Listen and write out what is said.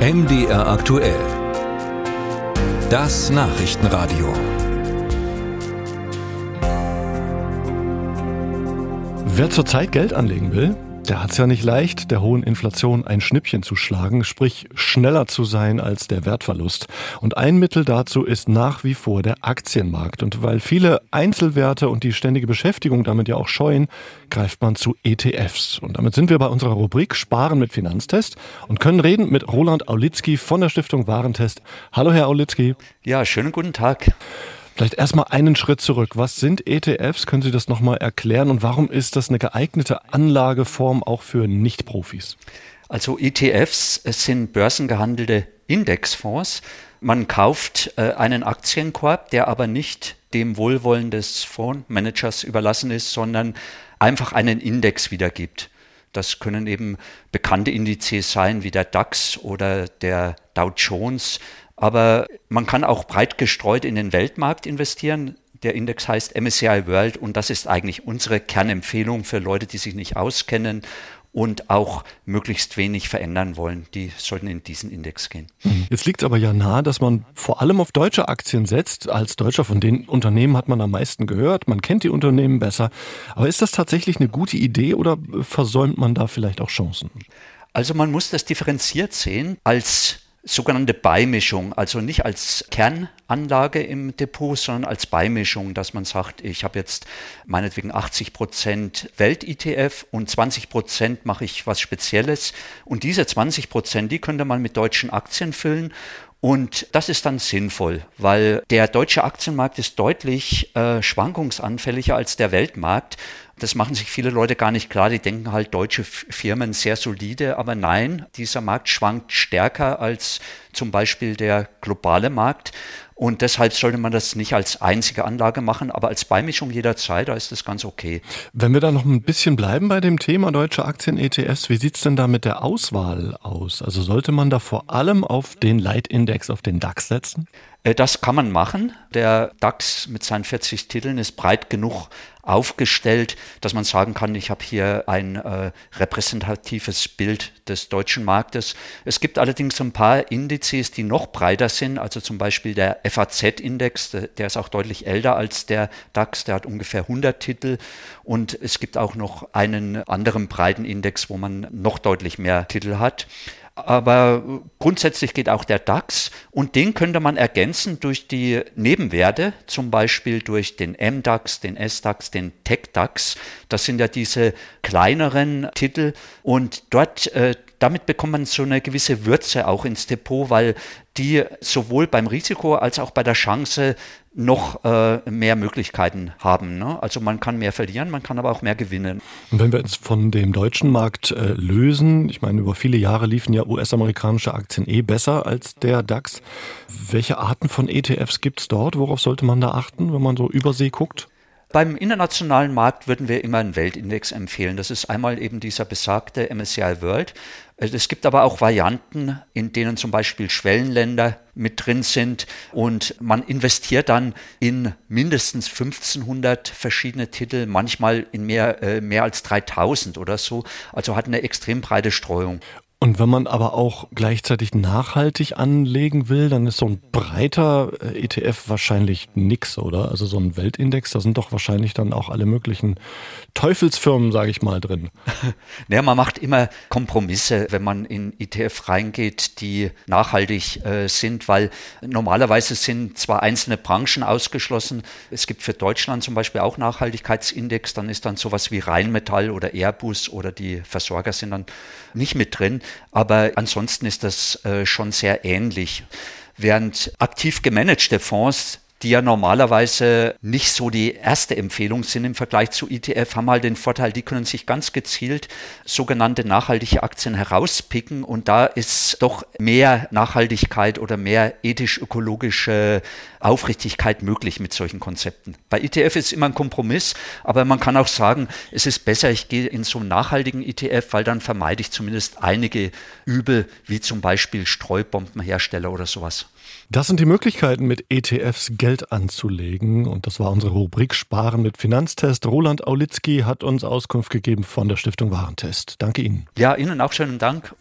MDR aktuell. Das Nachrichtenradio. Wer zurzeit Geld anlegen will, der hat es ja nicht leicht, der hohen Inflation ein Schnippchen zu schlagen, sprich schneller zu sein als der Wertverlust. Und ein Mittel dazu ist nach wie vor der Aktienmarkt. Und weil viele Einzelwerte und die ständige Beschäftigung damit ja auch scheuen, greift man zu ETFs. Und damit sind wir bei unserer Rubrik Sparen mit Finanztest und können reden mit Roland Aulitzki von der Stiftung Warentest. Hallo, Herr Aulitzki. Ja, schönen guten Tag. Vielleicht erstmal einen Schritt zurück. Was sind ETFs? Können Sie das nochmal erklären? Und warum ist das eine geeignete Anlageform auch für Nichtprofis? Also ETFs sind börsengehandelte Indexfonds. Man kauft äh, einen Aktienkorb, der aber nicht dem Wohlwollen des Fondsmanagers überlassen ist, sondern einfach einen Index wiedergibt. Das können eben bekannte Indizes sein, wie der DAX oder der Dow Jones. Aber man kann auch breit gestreut in den Weltmarkt investieren. Der Index heißt MSCI World und das ist eigentlich unsere Kernempfehlung für Leute, die sich nicht auskennen und auch möglichst wenig verändern wollen. Die sollten in diesen Index gehen. Mhm. Jetzt liegt es aber ja nahe, dass man vor allem auf deutsche Aktien setzt. Als Deutscher von den Unternehmen hat man am meisten gehört. Man kennt die Unternehmen besser. Aber ist das tatsächlich eine gute Idee oder versäumt man da vielleicht auch Chancen? Also man muss das differenziert sehen. Als sogenannte Beimischung, also nicht als Kernanlage im Depot, sondern als Beimischung, dass man sagt, ich habe jetzt meinetwegen 80 Prozent Welt-ETF und 20 Prozent mache ich was Spezielles. Und diese 20 Prozent, die könnte man mit deutschen Aktien füllen und das ist dann sinnvoll, weil der deutsche Aktienmarkt ist deutlich äh, schwankungsanfälliger als der Weltmarkt. Das machen sich viele Leute gar nicht klar. Die denken halt deutsche Firmen sehr solide, aber nein, dieser Markt schwankt stärker als zum Beispiel der globale Markt. Und deshalb sollte man das nicht als einzige Anlage machen, aber als Beimischung jederzeit, da ist das ganz okay. Wenn wir da noch ein bisschen bleiben bei dem Thema deutsche Aktien-ETFs, wie sieht es denn da mit der Auswahl aus? Also sollte man da vor allem auf den Leitindex, auf den DAX setzen? Äh, das kann man machen. Der DAX mit seinen 40 Titeln ist breit genug aufgestellt, dass man sagen kann, ich habe hier ein äh, repräsentatives Bild des deutschen Marktes. Es gibt allerdings ein paar Indizes, die noch breiter sind, also zum Beispiel der FAZ-Index, der ist auch deutlich älter als der DAX, der hat ungefähr 100 Titel und es gibt auch noch einen anderen breiten Index, wo man noch deutlich mehr Titel hat. Aber grundsätzlich geht auch der DAX und den könnte man ergänzen durch die Nebenwerte, zum Beispiel durch den MDAX, den SDAX, den TechDAX. Das sind ja diese kleineren Titel und dort äh, damit bekommt man so eine gewisse Würze auch ins Depot, weil die sowohl beim Risiko als auch bei der Chance noch äh, mehr Möglichkeiten haben. Ne? Also man kann mehr verlieren, man kann aber auch mehr gewinnen. Und wenn wir uns von dem deutschen Markt äh, lösen, ich meine, über viele Jahre liefen ja US-amerikanische Aktien eh besser als der DAX. Welche Arten von ETFs gibt es dort? Worauf sollte man da achten, wenn man so übersee guckt? Beim internationalen Markt würden wir immer einen Weltindex empfehlen. Das ist einmal eben dieser besagte MSCI World. Es gibt aber auch Varianten, in denen zum Beispiel Schwellenländer mit drin sind und man investiert dann in mindestens 1500 verschiedene Titel, manchmal in mehr, äh, mehr als 3000 oder so. Also hat eine extrem breite Streuung. Und wenn man aber auch gleichzeitig nachhaltig anlegen will, dann ist so ein breiter äh, ETF wahrscheinlich nix, oder? Also so ein Weltindex, da sind doch wahrscheinlich dann auch alle möglichen Teufelsfirmen, sage ich mal, drin. Naja, man macht immer Kompromisse, wenn man in ETF reingeht, die nachhaltig äh, sind, weil normalerweise sind zwar einzelne Branchen ausgeschlossen. Es gibt für Deutschland zum Beispiel auch Nachhaltigkeitsindex, dann ist dann sowas wie Rheinmetall oder Airbus oder die Versorger sind dann nicht mit drin. Aber ansonsten ist das äh, schon sehr ähnlich. Während aktiv gemanagte Fonds die ja normalerweise nicht so die erste Empfehlung sind im Vergleich zu ETF, haben halt den Vorteil, die können sich ganz gezielt sogenannte nachhaltige Aktien herauspicken und da ist doch mehr Nachhaltigkeit oder mehr ethisch-ökologische Aufrichtigkeit möglich mit solchen Konzepten. Bei ETF ist immer ein Kompromiss, aber man kann auch sagen, es ist besser, ich gehe in so einen nachhaltigen ETF, weil dann vermeide ich zumindest einige Übel, wie zum Beispiel Streubombenhersteller oder sowas. Das sind die Möglichkeiten, mit ETFs Geld anzulegen. Und das war unsere Rubrik Sparen mit Finanztest. Roland Aulitzki hat uns Auskunft gegeben von der Stiftung Warentest. Danke Ihnen. Ja, Ihnen auch schönen Dank.